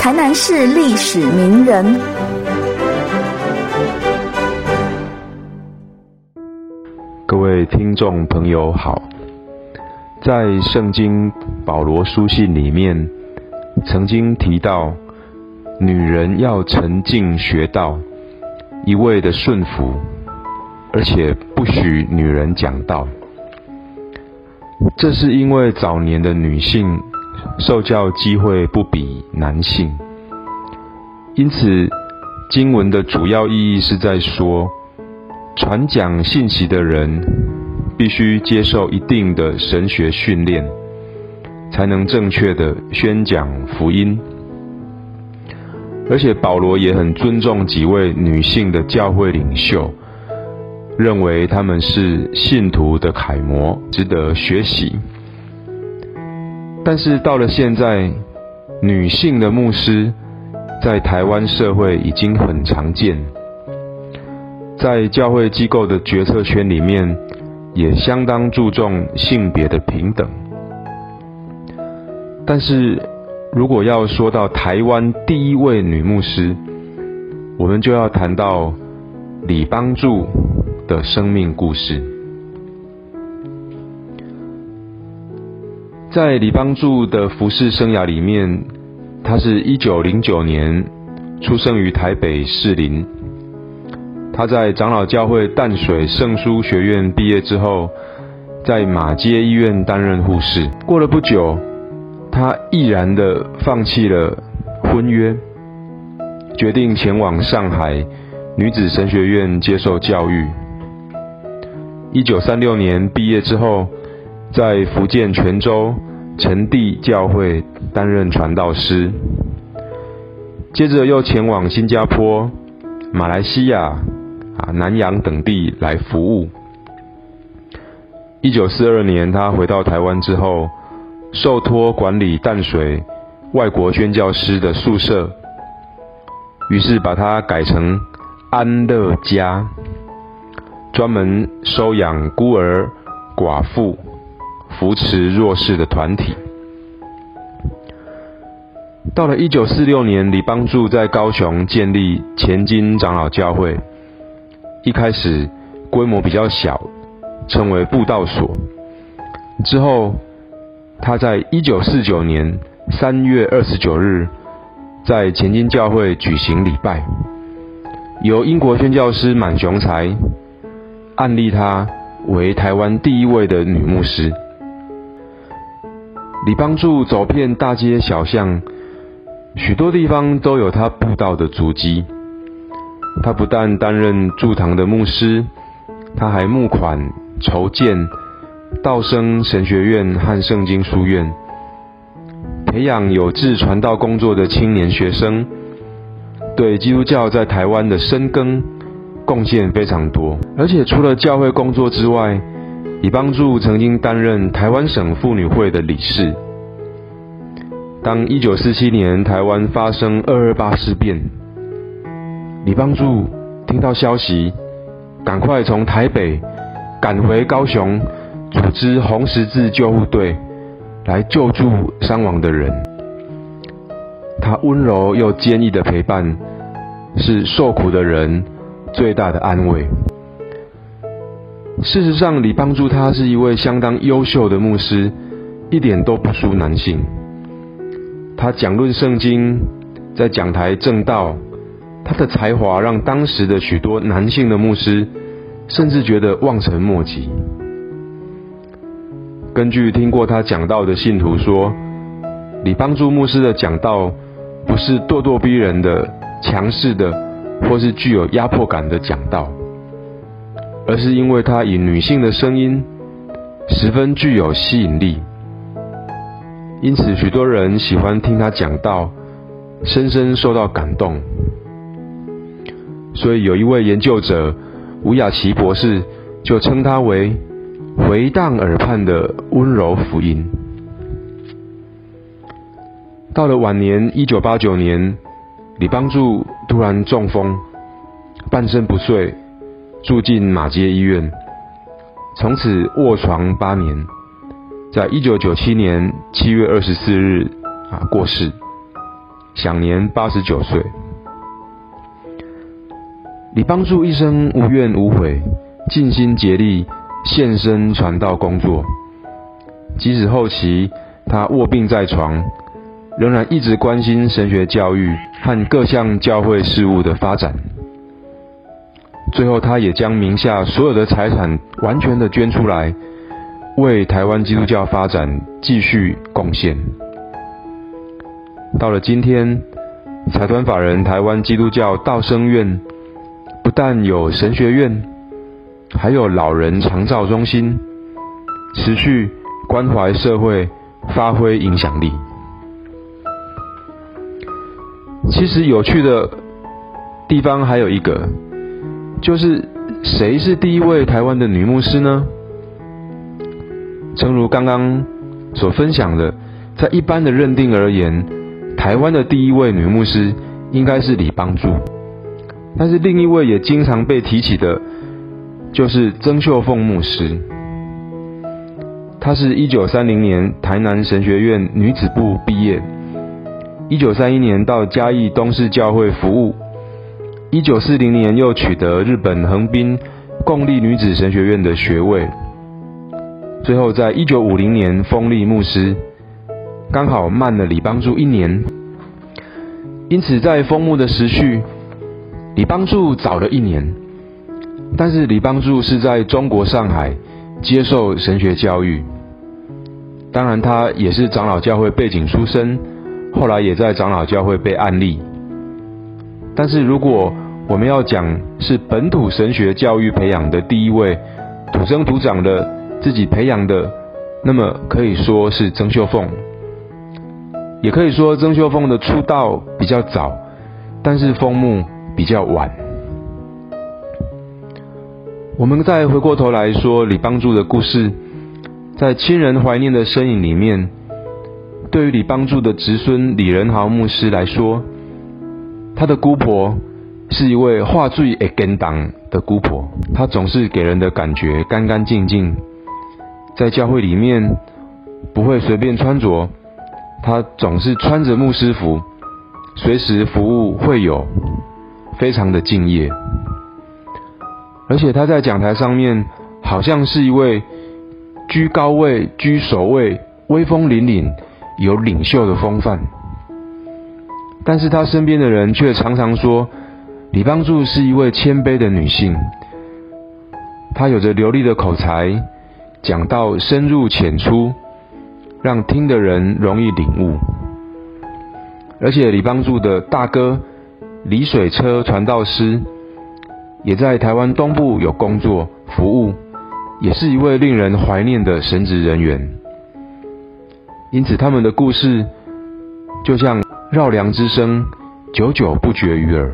台南市历史名人。各位听众朋友好，在圣经保罗书信里面，曾经提到，女人要沉静学道，一味的顺服，而且不许女人讲道。这是因为早年的女性受教机会不比男性，因此经文的主要意义是在说，传讲信息的人必须接受一定的神学训练，才能正确的宣讲福音。而且保罗也很尊重几位女性的教会领袖。认为他们是信徒的楷模，值得学习。但是到了现在，女性的牧师在台湾社会已经很常见，在教会机构的决策圈里面，也相当注重性别的平等。但是如果要说到台湾第一位女牧师，我们就要谈到李邦柱。的生命故事，在李邦柱的服饰生涯里面，他是一九零九年出生于台北士林。他在长老教会淡水圣书学院毕业之后，在马街医院担任护士。过了不久，他毅然的放弃了婚约，决定前往上海女子神学院接受教育。一九三六年毕业之后，在福建泉州陈地教会担任传道师，接着又前往新加坡、马来西亚、啊南洋等地来服务。一九四二年，他回到台湾之后，受托管理淡水外国宣教师的宿舍，于是把它改成安乐家。专门收养孤儿、寡妇、扶持弱势的团体。到了一九四六年，李邦柱在高雄建立前金长老教会，一开始规模比较小，称为布道所。之后，他在一九四九年三月二十九日，在前金教会举行礼拜，由英国宣教师满雄才。案例他为台湾第一位的女牧师。李帮助走遍大街小巷，许多地方都有他布道的足迹。他不但担任驻堂的牧师，他还募款筹建道生神学院和圣经书院，培养有志传道工作的青年学生，对基督教在台湾的深耕。贡献非常多，而且除了教会工作之外，李帮助曾经担任台湾省妇女会的理事。当一九四七年台湾发生二二八事变，李帮助听到消息，赶快从台北赶回高雄，组织红十字救护队来救助伤亡的人。他温柔又坚毅的陪伴，是受苦的人。最大的安慰。事实上，李帮助他是一位相当优秀的牧师，一点都不输男性。他讲论圣经，在讲台正道，他的才华让当时的许多男性的牧师甚至觉得望尘莫及。根据听过他讲道的信徒说，李帮助牧师的讲道不是咄咄逼人的、强势的。或是具有压迫感的讲道，而是因为他以女性的声音十分具有吸引力，因此许多人喜欢听他讲道，深深受到感动。所以有一位研究者吴雅琪博士就称他为“回荡耳畔的温柔福音”。到了晚年，一九八九年。李帮助突然中风，半身不遂，住进马街医院，从此卧床八年，在一九九七年七月二十四日啊过世。享年八十九岁。李帮助一生无怨无悔，尽心竭力献身传道工作，即使后期他卧病在床，仍然一直关心神学教育和各项教会事务的发展。最后，他也将名下所有的财产完全的捐出来，为台湾基督教发展继续贡献。到了今天，财团法人台湾基督教道生院不但有神学院，还有老人长照中心，持续关怀社会，发挥影响力。其实有趣的地方还有一个。就是谁是第一位台湾的女牧师呢？正如刚刚所分享的，在一般的认定而言，台湾的第一位女牧师应该是李帮助。但是另一位也经常被提起的，就是曾秀凤牧师。她是一九三零年台南神学院女子部毕业，一九三一年到嘉义东市教会服务。一九四零年又取得日本横滨共立女子神学院的学位，最后在一九五零年封立牧师，刚好慢了李帮助一年，因此在封牧的时序，李帮助早了一年，但是李帮助是在中国上海接受神学教育，当然他也是长老教会背景出身，后来也在长老教会被案例。但是如果我们要讲是本土神学教育培养的第一位土生土长的自己培养的，那么可以说是曾秀凤，也可以说曾秀凤的出道比较早，但是封墓比较晚。我们再回过头来说李帮助的故事，在亲人怀念的身影里面，对于李帮助的侄孙李仁豪牧师来说。他的姑婆是一位话最会跟党的姑婆，她总是给人的感觉干干净净，在教会里面不会随便穿着，她总是穿着牧师服，随时服务会友，非常的敬业。而且他在讲台上面好像是一位居高位、居首位、威风凛凛、有领袖的风范。但是他身边的人却常常说，李帮助是一位谦卑的女性。她有着流利的口才，讲到深入浅出，让听的人容易领悟。而且李帮助的大哥李水车传道师，也在台湾东部有工作服务，也是一位令人怀念的神职人员。因此，他们的故事就像。绕梁之声，久久不绝于耳。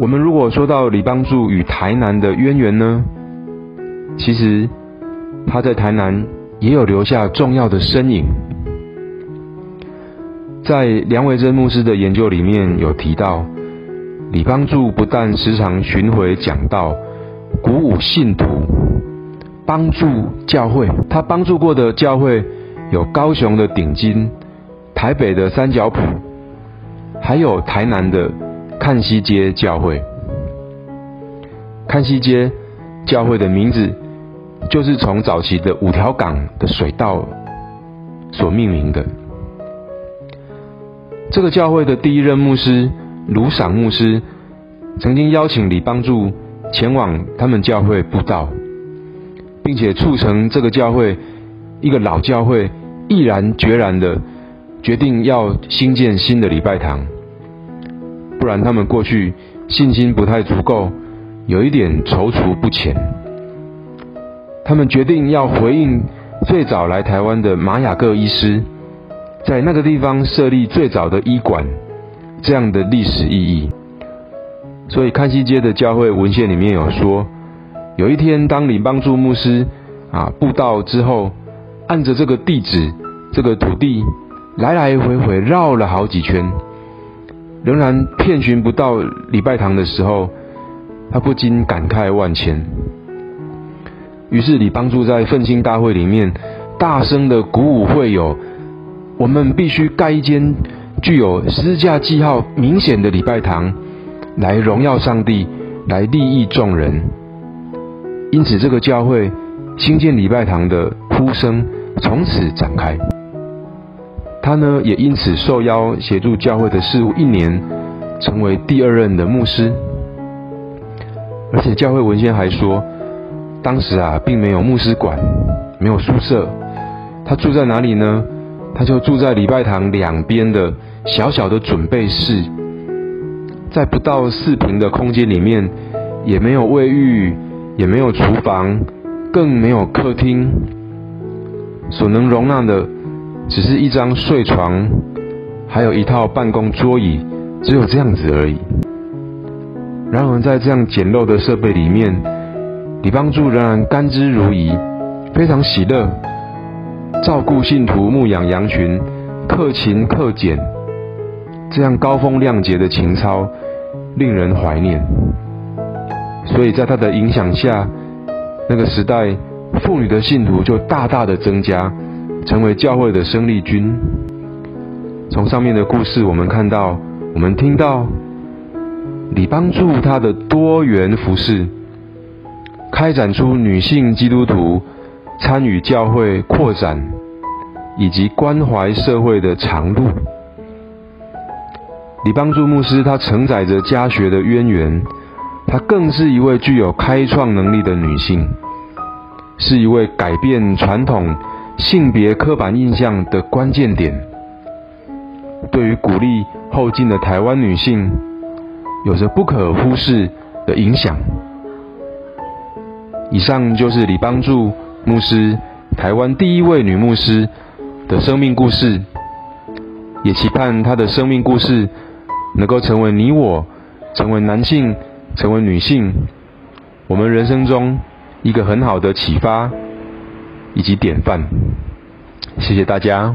我们如果说到李帮助与台南的渊源呢？其实他在台南也有留下重要的身影。在梁维珍牧师的研究里面有提到，李帮助不但时常巡回讲道，鼓舞信徒，帮助教会。他帮助过的教会。有高雄的顶金，台北的三角埔，还有台南的看西街教会。看西街教会的名字，就是从早期的五条港的水道所命名的。这个教会的第一任牧师卢赏牧师，曾经邀请李帮助前往他们教会布道，并且促成这个教会一个老教会。毅然决然的决定要新建新的礼拜堂，不然他们过去信心不太足够，有一点踌躇不前。他们决定要回应最早来台湾的马雅各医师，在那个地方设立最早的医馆，这样的历史意义。所以康熙街的教会文献里面有说，有一天当你帮助牧师啊布道之后。按着这个地址，这个土地来来回回绕了好几圈，仍然遍寻不到礼拜堂的时候，他不禁感慨万千。于是李帮助在奋兴大会里面大声的鼓舞会友，我们必须盖一间具有十字架记号明显的礼拜堂，来荣耀上帝，来利益众人。因此，这个教会新建礼拜堂的呼声从此展开。他呢，也因此受邀协助教会的事务一年，成为第二任的牧师。而且教会文献还说，当时啊，并没有牧师馆，没有宿舍，他住在哪里呢？他就住在礼拜堂两边的小小的准备室，在不到四平的空间里面，也没有卫浴，也没有厨房，更没有客厅，所能容纳的，只是一张睡床，还有一套办公桌椅，只有这样子而已。然而，在这样简陋的设备里面，李帮助仍然甘之如饴，非常喜乐。照顾信徒、牧养羊群，克勤克俭，这样高风亮节的情操，令人怀念。所以在他的影响下，那个时代妇女的信徒就大大的增加，成为教会的生力军。从上面的故事，我们看到，我们听到，李帮助他的多元服饰，开展出女性基督徒。参与教会扩展以及关怀社会的长路，李帮助牧师，他承载着家学的渊源，她更是一位具有开创能力的女性，是一位改变传统性别刻板印象的关键点，对于鼓励后进的台湾女性，有着不可忽视的影响。以上就是李帮助。牧师，台湾第一位女牧师的生命故事，也期盼她的生命故事能够成为你我，成为男性，成为女性，我们人生中一个很好的启发以及典范。谢谢大家。